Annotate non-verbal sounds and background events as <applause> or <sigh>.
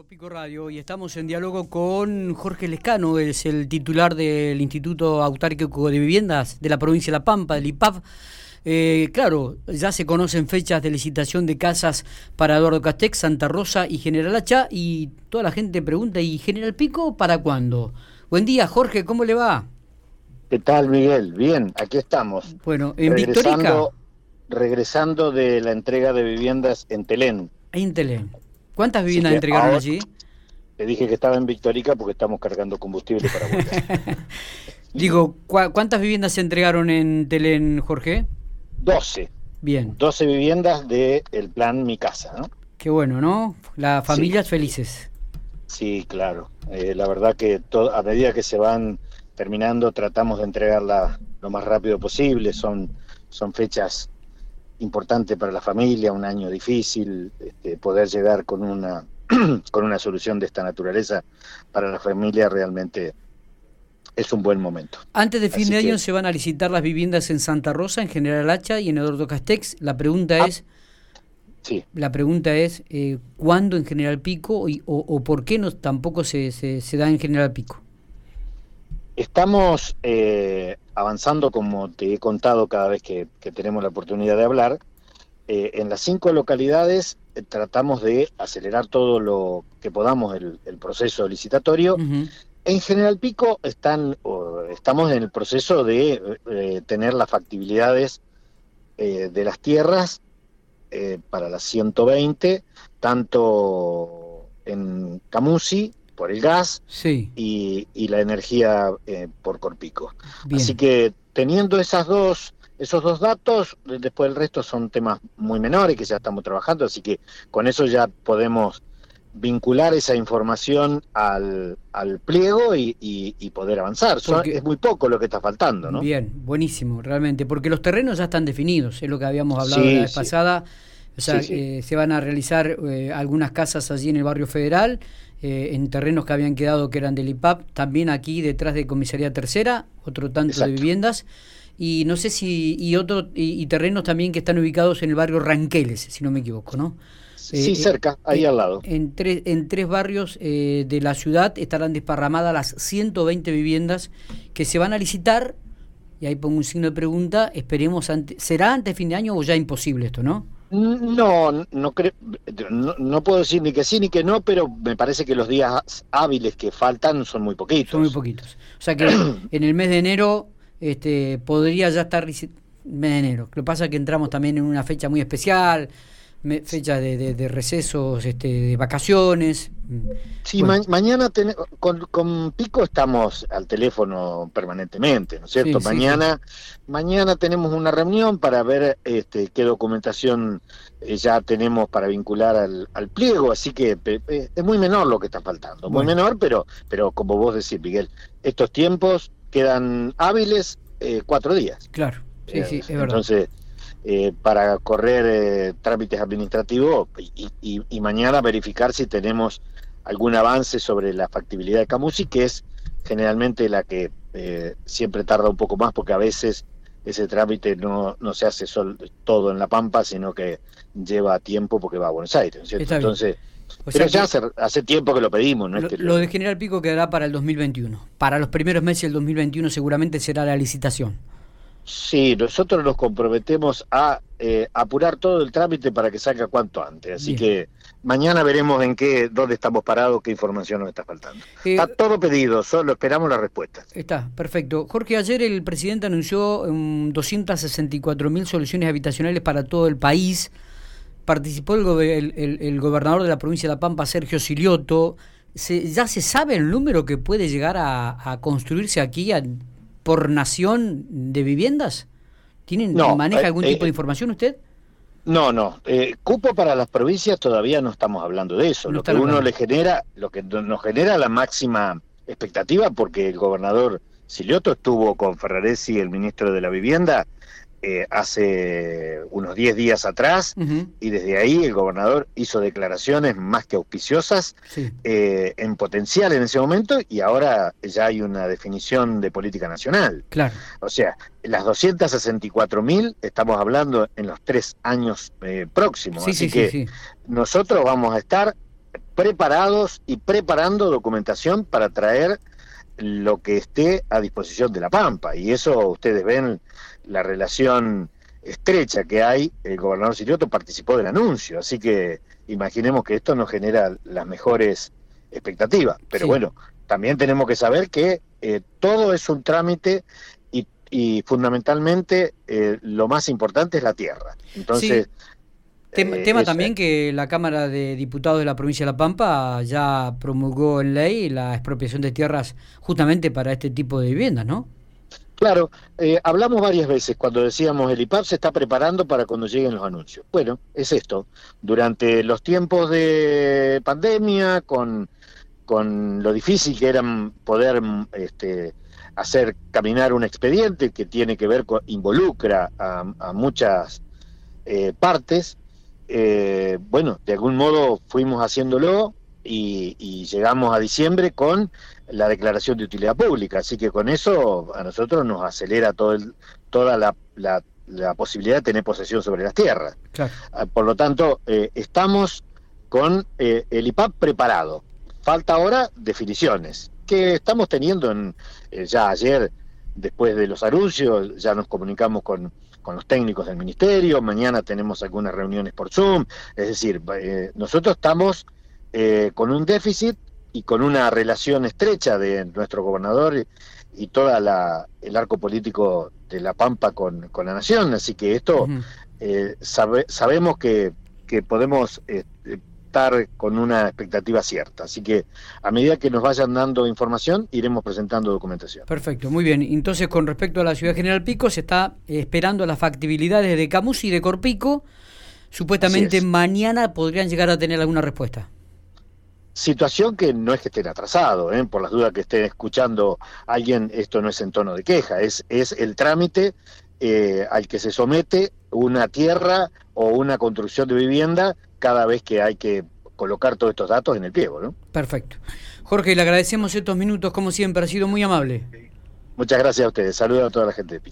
Pico Radio y estamos en diálogo con Jorge Lescano, es el titular del Instituto Autárquico de Viviendas de la provincia de La Pampa, del IPAP. Eh, claro, ya se conocen fechas de licitación de casas para Eduardo Castex, Santa Rosa y General Hacha y toda la gente pregunta, ¿y General Pico para cuándo? Buen día, Jorge, ¿cómo le va? ¿Qué tal, Miguel? Bien, aquí estamos. Bueno, en regresando, regresando de la entrega de viviendas en Telén. En Telén. ¿Cuántas viviendas entregaron allí? Te dije que estaba en Victorica porque estamos cargando combustible para volver. <laughs> Digo, ¿cuántas viviendas se entregaron en Telén, Jorge? 12. Bien. 12 viviendas del plan Mi Casa, ¿no? Qué bueno, ¿no? Las familias felices. Sí, claro. Eh, la verdad que a medida que se van terminando tratamos de entregarla lo más rápido posible. Son, son fechas importante para la familia, un año difícil, este, poder llegar con una, <clears throat> con una solución de esta naturaleza para la familia realmente es un buen momento. Antes de fin de año se van a licitar las viviendas en Santa Rosa, en General Hacha y en Eduardo Castex. La pregunta ah, es, sí. la pregunta es, eh, ¿cuándo en General Pico y, o, por qué no tampoco se, se, da en General Pico? Estamos eh, avanzando, como te he contado cada vez que, tenemos la oportunidad de hablar. Eh, en las cinco localidades eh, tratamos de acelerar todo lo que podamos el, proceso licitatorio. En General Pico están, estamos en el proceso de eh, tener las factibilidades de las tierras para las 120, tanto en Camusi por el gas y, la energía eh, por Corpico. Así que teniendo esas dos, esos dos datos, después el resto son temas muy menores que ya estamos trabajando, así que con eso ya podemos vincular esa información al, al pliego y, poder avanzar. es muy poco lo que está faltando, ¿no? Bien, buenísimo, realmente, porque los terrenos ya están definidos, es lo que habíamos hablado la vez pasada. O sea, eh, se van a realizar eh, algunas casas allí en el barrio federal eh, en terrenos que habían quedado que eran del IPAP, también aquí detrás de Comisaría Tercera, otro tanto de viviendas, y no sé si, y, otro, y, terrenos también que están ubicados en el barrio Ranqueles, si no me equivoco, ¿no? Sí, eh, cerca, ahí eh, al lado. En, tres en tres barrios de la ciudad estarán desparramadas las 120 viviendas que se van a licitar, y ahí pongo un signo de pregunta, esperemos, ante, ¿será antes de fin de año o ya imposible esto, no? No, no, creo, no, puedo decir ni que sí ni que no, pero me parece que los días hábiles que faltan son muy poquitos. Son muy poquitos. O sea que <clears throat> en el mes de enero este, podría ya estar mes de enero. Lo que pasa es que entramos también en una fecha muy especial, fecha de, de, recesos, este, de vacaciones. Sí, mañana con, Pico estamos al teléfono permanentemente, ¿no es cierto? mañana, mañana tenemos una reunión para ver este, qué documentación eh, ya tenemos para vincular al, pliego, así que es muy menor lo que está faltando, muy menor, pero, pero como vos decís, Miguel, estos tiempos quedan hábiles eh, cuatro días. Claro, sí, sí, es verdad. Entonces eh, para correr eh, trámites administrativos y, mañana verificar si tenemos algún avance sobre la factibilidad de Camusi, que es generalmente la que eh, siempre tarda un poco más porque a veces ese trámite no, no se hace todo en La Pampa, sino que lleva tiempo porque va a Buenos Aires, Entonces, pero ya hace, tiempo que lo pedimos. ¿no? Lo, lo de General Pico quedará para el 2021. Para los primeros meses del 2021 seguramente será la licitación. Sí, nosotros nos comprometemos a eh, apurar todo el trámite para que salga cuanto antes. Así que mañana veremos en qué, dónde estamos parados, qué información nos está faltando. Eh, está todo pedido, solo esperamos la respuesta. Está, perfecto. Jorge, ayer el presidente anunció 264 mil soluciones habitacionales para todo el país. Participó el, el, gobernador de la provincia de La Pampa, Sergio Silioto. ¿Ya se sabe el número que puede llegar a, a construirse aquí a, por nación de viviendas? ¿Tienen, ¿Maneja eh, algún tipo de eh, información usted? No, no. Eh, cupo para las provincias todavía no estamos hablando de eso. lo que uno le genera, lo que nos genera la máxima expectativa, porque el gobernador Silioto estuvo con Ferraresi, el ministro de la Vivienda, eh, hace unos 10 días atrás y desde ahí el gobernador hizo declaraciones más que auspiciosas eh, en potencial en ese momento y ahora ya hay una definición de política nacional. Claro. O sea, las 264 mil estamos hablando en los tres años eh, próximos. así que nosotros vamos a estar preparados y preparando documentación para traer lo que esté a disposición de la Pampa. Y eso ustedes ven la relación estrecha que hay. El gobernador Sirioto participó del anuncio, así que imaginemos que esto nos genera las mejores expectativas. Pero bueno, también tenemos que saber que eh, todo es un trámite y, fundamentalmente eh, lo más importante es la tierra. Entonces... Eh, tema, también que la Cámara de Diputados de la provincia de La Pampa ya promulgó en ley la expropiación de tierras justamente para este tipo de viviendas, ¿no? Claro, eh, hablamos varias veces cuando decíamos el IPAP se está preparando para cuando lleguen los anuncios. Bueno, es esto. Durante los tiempos de pandemia, con, con lo difícil que era poder este, hacer caminar un expediente que tiene que ver con, involucra a, muchas eh, partes, eh, bueno, de algún modo fuimos haciéndolo y, llegamos a diciembre con la declaración de utilidad pública. Así que con eso a nosotros nos acelera todo toda la, posibilidad de tener posesión sobre las tierras. Ah, por lo tanto, eh, estamos con eh, el IPAP preparado. Falta ahora definiciones, que estamos teniendo en, ya ayer, después de los anuncios, ya nos comunicamos con con los técnicos del ministerio, mañana tenemos algunas reuniones por Zoom, es decir, eh, nosotros estamos eh, con un déficit y con una relación estrecha de nuestro gobernador y, toda la el arco político de la Pampa con, la nación, así que esto eh, sabemos que, que podemos estar con una expectativa cierta. Así que a medida que nos vayan dando información, iremos presentando documentación. Perfecto, muy bien. Entonces, con respecto a la ciudad General Pico, se está esperando las factibilidades de Camus y de Corpico. Supuestamente mañana podrían llegar a tener alguna respuesta. Situación que no es que estén atrasados, ¿eh? por las dudas que estén escuchando alguien, esto no es en tono de queja, es, es el trámite eh, al que se somete una tierra o una construcción de vivienda cada vez que hay que colocar todos estos datos en el pliego. ¿no? Perfecto. Jorge, le agradecemos estos minutos, como siempre, ha sido muy amable. Muchas gracias a ustedes. Saludos a toda la gente de Pico.